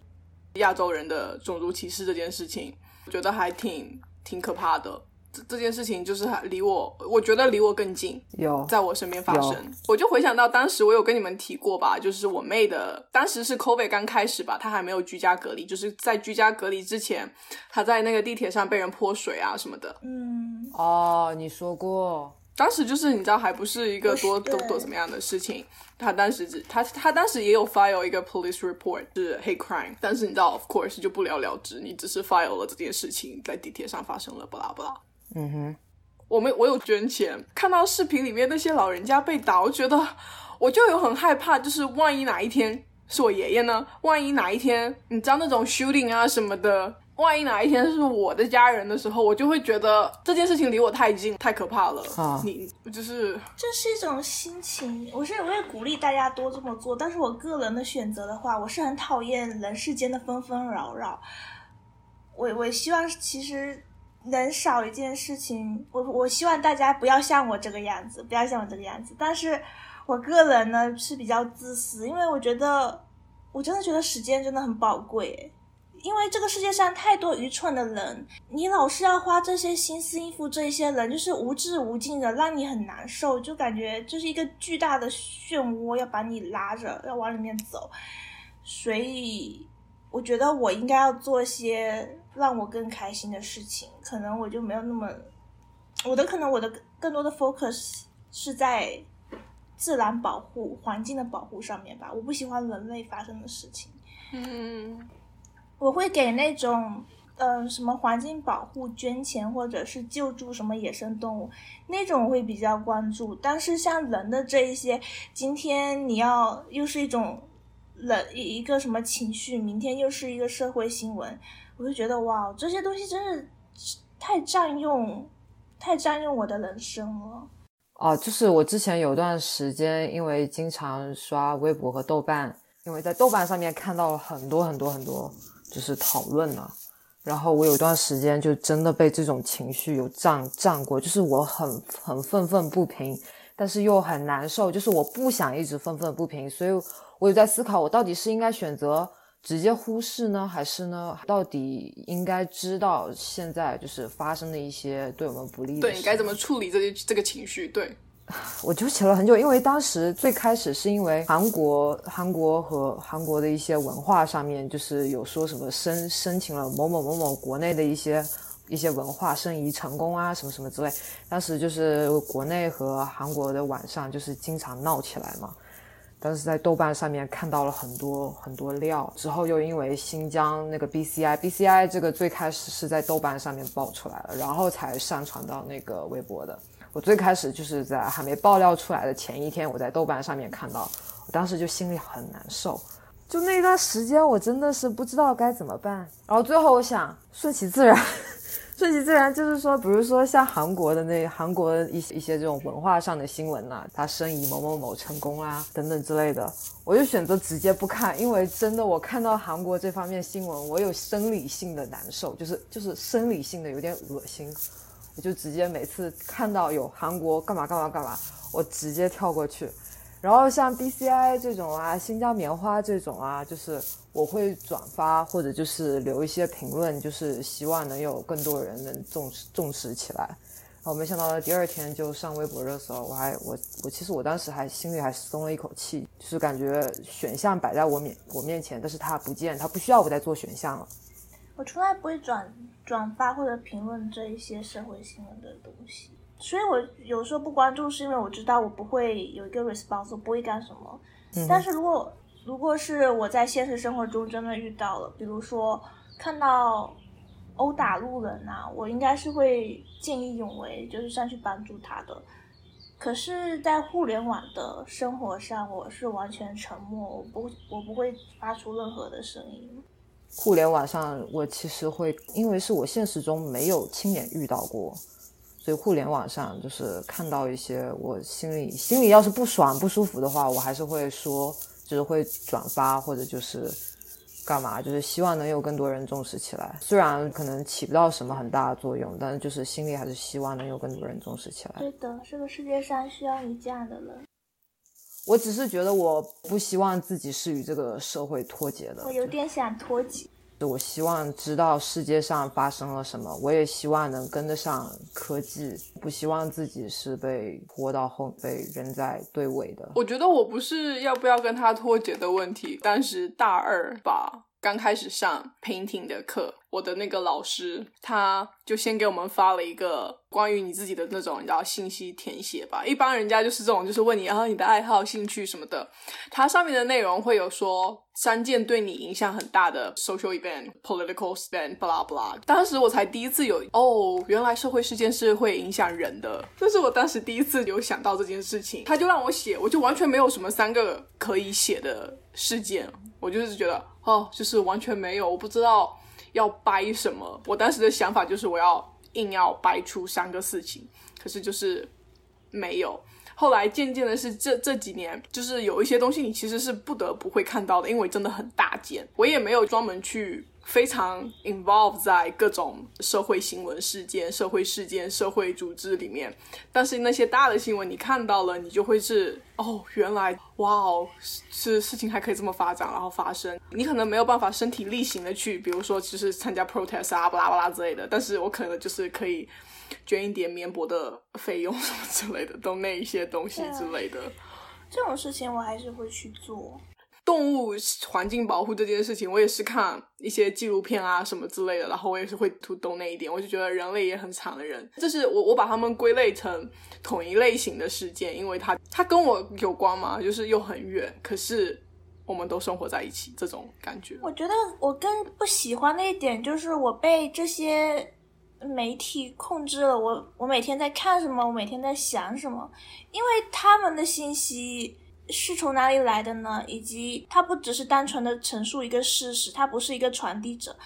S3: 亚洲人的种族歧视这件事情，我觉得还挺挺可怕的。这这件事情就是还离我，我觉得离我更近，
S1: 有
S3: 在我身边发生。我就回想到当时我有跟你们提过吧，就是我妹的，当时是 COVID 刚开始吧，她还没有居家隔离，就是在居家隔离之前，她在那个地铁上被人泼水啊什么的。
S2: 嗯，
S1: 哦，你说过，
S3: 当时就是你知道还不是一个多多多怎么样的事情，他当时只他他当时也有 file 一个 police report 是 hate crime，但是你知道 of course 就不了了之，你只是 file 了这件事情在地铁上发生了，不啦不啦。
S1: 嗯哼，
S3: 我没我有捐钱，看到视频里面那些老人家被打，我觉得我就有很害怕，就是万一哪一天是我爷爷呢？万一哪一天你知道那种 shooting 啊什么的，万一哪一天是我的家人的时候，我就会觉得这件事情离我太近，太可怕了。
S1: 啊
S3: 你就是
S2: 这是一种心情，我是我也鼓励大家多这么做，但是我个人的选择的话，我是很讨厌人世间的纷纷扰扰。我我希望其实能少一件事情，我我希望大家不要像我这个样子，不要像我这个样子。但是我个人呢是比较自私，因为我觉得我真的觉得时间真的很宝贵。因为这个世界上太多愚蠢的人，你老是要花这些心思应付这些人，就是无止无尽的，让你很难受，就感觉就是一个巨大的漩涡要把你拉着，要往里面走。所以我觉得我应该要做些让我更开心的事情，可能我就没有那么，我的可能我的更多的 focus 是在自然保护、环境的保护上面吧。我不喜欢人类发生的事情。
S3: 嗯，
S2: 我会给那种呃什么环境保护捐钱，或者是救助什么野生动物那种，会比较关注。但是像人的这一些，今天你要又是一种人一一个什么情绪，明天又是一个社会新闻，我就觉得哇，这些东西真是太占用，太占用我的人生了。
S1: 哦，就是我之前有段时间，因为经常刷微博和豆瓣，因为在豆瓣上面看到了很多很多很多就是讨论呢，然后我有一段时间就真的被这种情绪有占占过，就是我很很愤愤不平，但是又很难受，就是我不想一直愤愤不平，所以我有在思考，我到底是应该选择直接忽视呢，还是呢，到底应该知道现在就是发生的一些对我们不利的
S3: 对，该怎么处理这些这个情绪？对，
S1: 我纠结了很久，因为当时最开始是因为韩国、韩国和韩国的一些文化上面，就是有说什么申申请了某某某某国内的一些一些文化申遗成功啊，什么什么之类。当时就是国内和韩国的晚上就是经常闹起来嘛。当时在豆瓣上面看到了很多很多料，之后又因为新疆那个 BCI，BCI 这个最开始是在豆瓣上面爆出来了，然后才上传到那个微博的。我最开始就是在还没爆料出来的前一天，我在豆瓣上面看到，我当时就心里很难受，就那段时间我真的是不知道该怎么办。然后最后我想顺其自然，顺其自然就是说，比如说像韩国的那韩国的一些一些这种文化上的新闻呐、他申遗某某某成功啦等等之类的，我就选择直接不看，因为真的我看到韩国这方面新闻，我有生理性的难受，就是就是生理性的有点恶心。我就直接每次看到有韩国干嘛干嘛干嘛，我直接跳过去。然后像 BCI 这种啊，新疆棉花这种啊，就是我会转发或者就是留一些评论，就是希望能有更多人能重视重视起来。然后没想到第二天就上微博热搜，我还我我其实我当时还心里还松了一口气，就是感觉选项摆在我面我面前，但是他不见，他不需要我再做选项了。
S2: 我从来不会转转发或者评论这一些社会新闻的东西，所以我有时候不关注，是因为我知道我不会有一个 response，我不会干什么。但是如果如果是我在现实生活中真的遇到了，比如说看到殴打路人啊，我应该是会见义勇为，就是上去帮助他的。可是，在互联网的生活上，我是完全沉默，我不我不会发出任何的声音。
S1: 互联网上，我其实会，因为是我现实中没有亲眼遇到过，所以互联网上就是看到一些我心里心里要是不爽不舒服的话，我还是会说，就是会转发或者就是干嘛，就是希望能有更多人重视起来。虽然可能起不到什么很大的作用，但是就是心里还是希望能有更多人重视起来。
S2: 对的，这个世界上需要你这样的人。
S1: 我只是觉得我不希望自己是与这个社会脱节的。
S2: 我有点想脱节。
S1: 我希望知道世界上发生了什么，我也希望能跟得上科技，不希望自己是被拖到后被扔在队尾的。
S3: 我觉得我不是要不要跟他脱节的问题，但是大二吧，刚开始上 painting 的课，我的那个老师，他就先给我们发了一个关于你自己的那种，你知道信息填写吧。一般人家就是这种，就是问你啊你的爱好、兴趣什么的。它上面的内容会有说三件对你影响很大的 social event、political event，巴拉巴拉。当时我才第一次有哦，原来社会事件是会影响人的，这是我当时第一次有想到这件事情。他就让我写，我就完全没有什么三个可以写的事件，我就是觉得哦，就是完全没有，我不知道。要掰什么？我当时的想法就是我要硬要掰出三个事情，可是就是没有。后来渐渐的是这这几年，就是有一些东西你其实是不得不会看到的，因为真的很大件。我也没有专门去。非常 involve 在各种社会新闻事件、社会事件、社会组织里面，但是那些大的新闻你看到了，你就会是哦，原来哇哦，是事情还可以这么发展，然后发生。你可能没有办法身体力行的去，比如说就是参加 protest 啊，巴拉巴拉之类的，但是我可能就是可以捐一点绵薄的费用什么之类的，都那一些东西之类的。
S2: 这种事情我还是会去做。
S3: 动物环境保护这件事情，我也是看一些纪录片啊什么之类的，然后我也是会读懂那一点，我就觉得人类也很惨的人。这是我我把它们归类成同一类型的事件，因为它它跟我有关嘛，就是又很远，可是我们都生活在一起，这种感觉。
S2: 我觉得我更不喜欢的一点就是我被这些媒体控制了，我我每天在看什么，我每天在想什么，因为他们的信息。是从哪里来的呢？以及他不只是单纯的陈述一个事实，他不是一个传递者，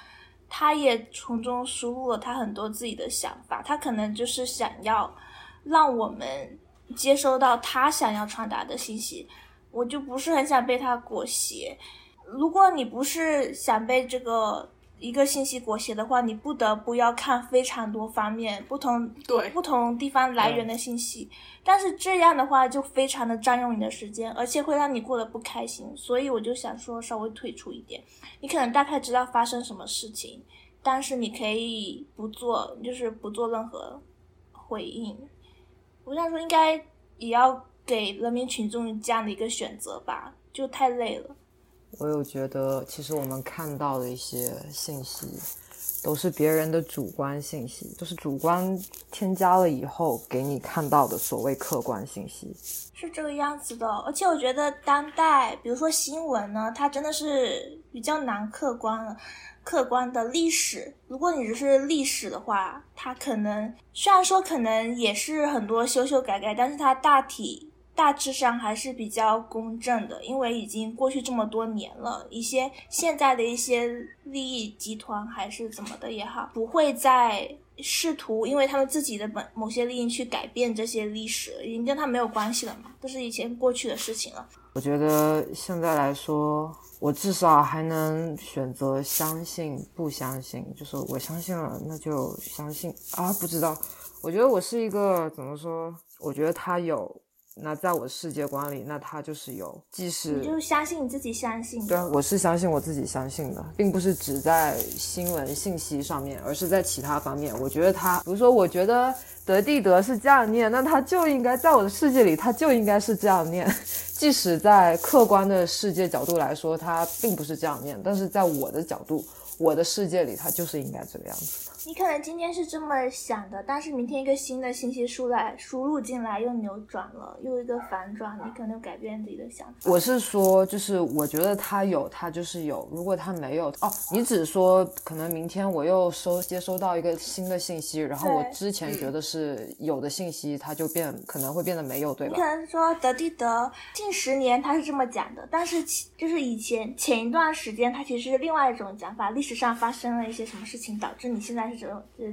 S2: 他也从中输入了他很多自己的想法。他可能就是想要让我们接收到他想要传达的信息。我就不是很想被他裹挟。如果你不是想被这个。一个信息裹挟的话，你不得不要看非常多方面不同
S3: 对
S2: 不同地方来源的信息，但是这样的话就非常的占用你的时间，而且会让你过得不开心。所以我就想说稍微退出一点，你可能大概知道发生什么事情，但是你可以不做，就是不做任何回应。我想说应该也要给人民群众这样的一个选择吧，就太累了。
S1: 我有觉得，其实我们看到的一些信息，都是别人的主观信息，都是主观添加了以后给你看到的所谓客观信息，
S2: 是这个样子的。而且我觉得当代，比如说新闻呢，它真的是比较难客观了。客观的历史，如果你只是历史的话，它可能虽然说可能也是很多修修改改，但是它大体。大致上还是比较公正的，因为已经过去这么多年了，一些现在的一些利益集团还是怎么的也好，不会再试图因为他们自己的本某些利益去改变这些历史，已经跟他没有关系了嘛，都是以前过去的事情了。
S1: 我觉得现在来说，我至少还能选择相信不相信，就是我相信了，那就相信啊，不知道。我觉得我是一个怎么说？我觉得他有。那在我世界观里，那他就是有，即使
S2: 你就相信你自己相信。
S1: 对，我是相信我自己相信的，并不是只在新闻信息上面，而是在其他方面。我觉得他，比如说，我觉得德地德是这样念，那他就应该在我的世界里，他就应该是这样念。即使在客观的世界角度来说，他并不是这样念，但是在我的角度。我的世界里，他就是应该这个样子的。
S2: 你可能今天是这么想的，但是明天一个新的信息输来输入进来，又扭转了，又一个反转，你可能改变自己的想法。
S1: 我是说，就是我觉得他有，他就是有。如果他没有，哦，你只说可能明天我又收接收到一个新的信息，然后我之前觉得是有的信息，它就变可能会变得没有，对吧？
S2: 你可能说德地德近十年他是这么讲的，但是就是以前前一段时间，他其实是另外一种讲法。历史上发生了一些什么事情，导致你现在是是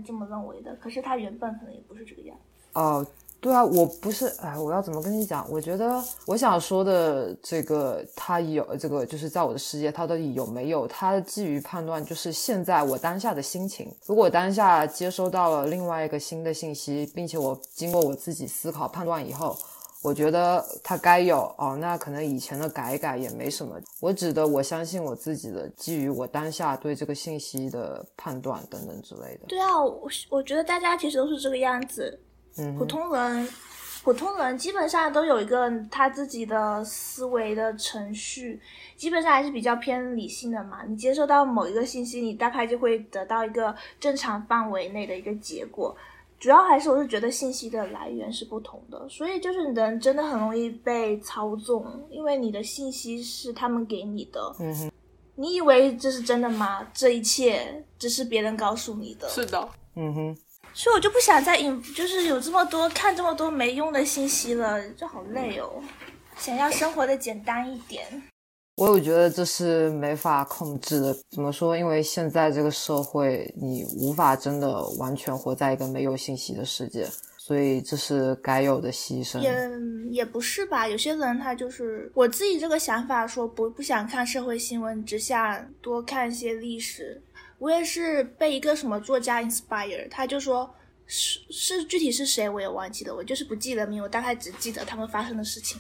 S2: 这么认为的？可是他原本可能也不是这个样子。
S1: 哦，对啊，我不是，哎，我要怎么跟你讲？我觉得我想说的这个，他有这个，就是在我的世界，他到底有没有？他基于判断，就是现在我当下的心情。如果当下接收到了另外一个新的信息，并且我经过我自己思考判断以后。我觉得他该有哦，那可能以前的改改也没什么。我指的，我相信我自己的，基于我当下对这个信息的判断等等之类的。
S2: 对啊，我我觉得大家其实都是这个样子。
S1: 嗯，
S2: 普通人普通人基本上都有一个他自己的思维的程序，基本上还是比较偏理性的嘛。你接受到某一个信息，你大概就会得到一个正常范围内的一个结果。主要还是我是觉得信息的来源是不同的，所以就是人真的很容易被操纵，因为你的信息是他们给你的。
S1: 嗯哼，
S2: 你以为这是真的吗？这一切只是别人告诉你的。
S3: 是的，
S1: 嗯哼。
S2: 所以我就不想再引，就是有这么多看这么多没用的信息了，就好累哦。想要生活的简单一点。
S1: 我有觉得这是没法控制的。怎么说？因为现在这个社会，你无法真的完全活在一个没有信息的世界，所以这是该有的牺牲。
S2: 也也不是吧？有些人他就是我自己这个想法，说不不想看社会新闻，只想多看一些历史。我也是被一个什么作家 inspire，他就说是是具体是谁我也忘记了，我就是不记得名，我大概只记得他们发生的事情。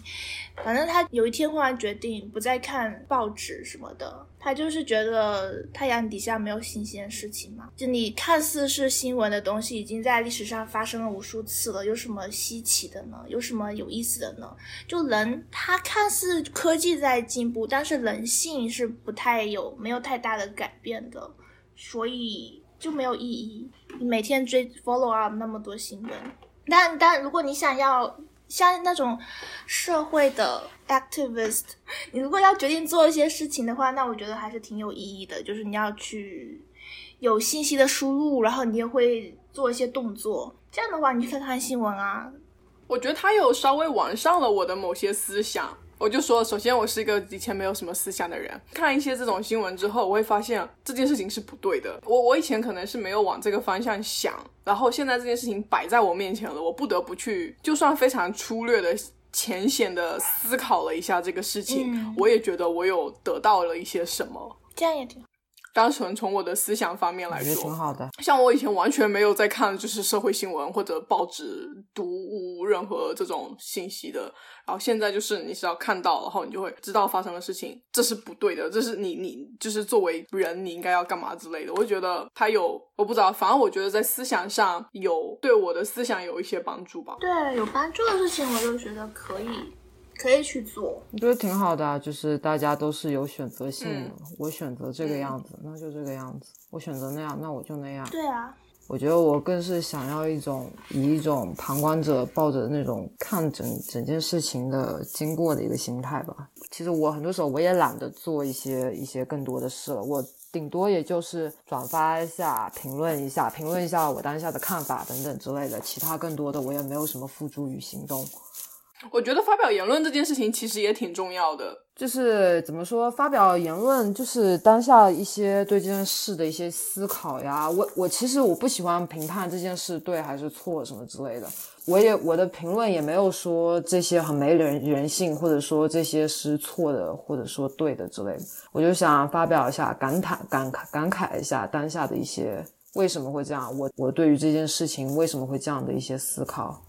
S2: 反正他有一天忽然决定不再看报纸什么的，他就是觉得太阳底下没有新鲜事情嘛。就你看似是新闻的东西，已经在历史上发生了无数次了，有什么稀奇的呢？有什么有意思的呢？就人他看似科技在进步，但是人性是不太有没有太大的改变的。所以就没有意义。你每天追 follow up 那么多新闻，但但如果你想要像那种社会的 activist，你如果要决定做一些事情的话，那我觉得还是挺有意义的。就是你要去有信息的输入，然后你也会做一些动作。这样的话，你去看看新闻啊。
S3: 我觉得他有稍微完善了我的某些思想。我就说，首先我是一个以前没有什么思想的人，看一些这种新闻之后，我会发现这件事情是不对的。我我以前可能是没有往这个方向想，然后现在这件事情摆在我面前了，我不得不去，就算非常粗略的、浅显的思考了一下这个事情，我也觉得我有得到了一些什么。
S2: 这样也挺好。
S3: 单纯从我的思想方面来说，
S1: 挺好的。
S3: 像我以前完全没有在看，就是社会新闻或者报纸读无任何这种信息的。然后现在就是你只要看到，然后你就会知道发生的事情，这是不对的，这是你你就是作为人你应该要干嘛之类的。我就觉得他有，我不知道，反正我觉得在思想上有对我的思想有一些帮助吧。
S2: 对，有帮助的事情我就觉得可以。可以去做，
S1: 我觉得挺好的啊，就是大家都是有选择性的。我选择这个样子，那就这个样子；我选择那样，那我就那样。
S2: 对啊，
S1: 我觉得我更是想要一种以一种旁观者抱着那种看整整件事情的经过的一个心态吧。其实我很多时候我也懒得做一些一些更多的事了，我顶多也就是转发一下、评论一下、评论一下我当下的看法等等之类的，其他更多的我也没有什么付诸于行动。
S3: 我觉得发表言论这件事情其实也挺重要的，
S1: 就是怎么说，发表言论就是当下一些对这件事的一些思考呀。我我其实我不喜欢评判这件事对还是错什么之类的。我也我的评论也没有说这些很没人人性，或者说这些是错的，或者说对的之类的。我就想发表一下感叹感慨感慨一下当下的一些为什么会这样，我我对于这件事情为什么会这样的一些思考。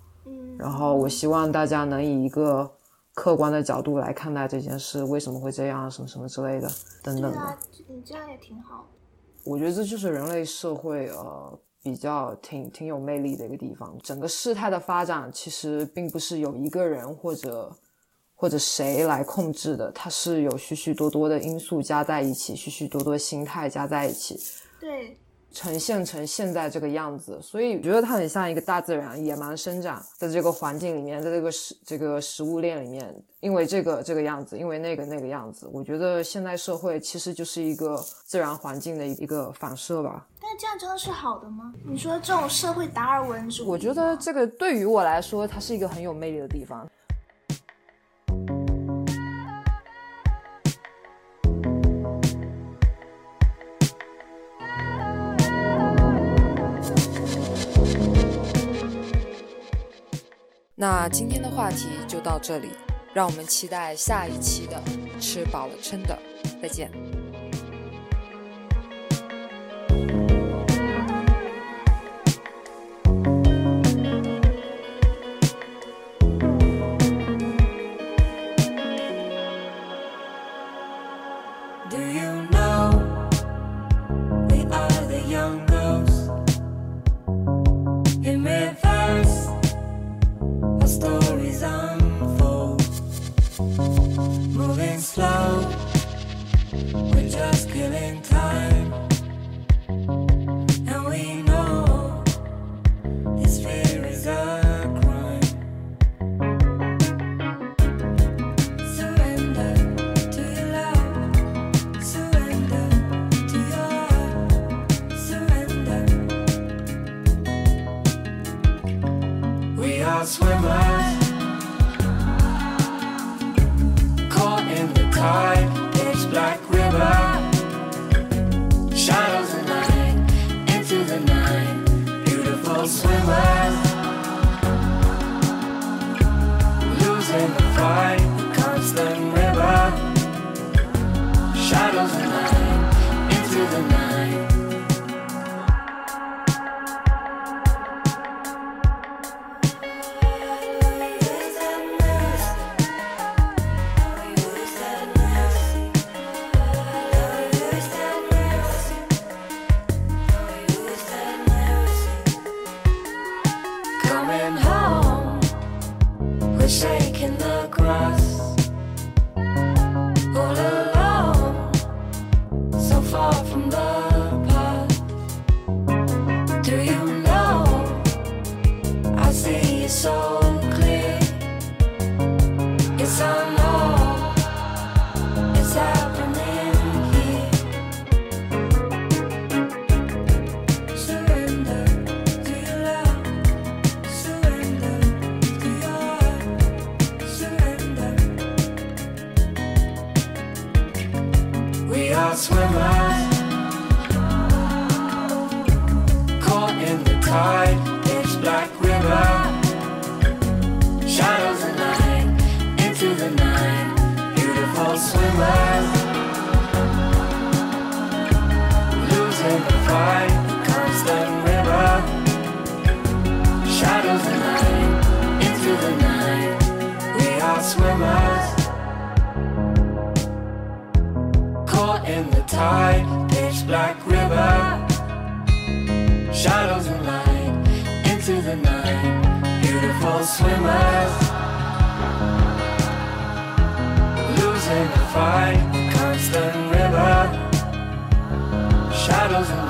S1: 然后我希望大家能以一个客观的角度来看待这件事，为什么会这样，什么什么之类的，等等的。
S2: 你这样也挺好。
S1: 我觉得这就是人类社会呃比较挺挺有魅力的一个地方。整个事态的发展其实并不是有一个人或者或者谁来控制的，它是有许许多多的因素加在一起，许许多多心态加在一起。
S2: 对。
S1: 呈现成现在这个样子，所以我觉得它很像一个大自然野蛮生长在这个环境里面，在这个食这个食物链里面，因为这个这个样子，因为那个那个样子。我觉得现代社会其实就是一个自然环境的一个反射吧。
S2: 但这样真的是好的吗？你说这种社会达尔文主义？
S1: 我觉得这个对于我来说，它是一个很有魅力的地方。那今天的话题就到这里，让我们期待下一期的吃饱了撑的，再见。
S4: Do you know? somewhere you so clear. Yes, I it's happening here. Surrender to your love. Surrender to your. Surrender. We are swimmers caught in the tide, tide, pitch black river. Shadows and light into the night, beautiful swimmers. Losing the fight, constant river. Shadows of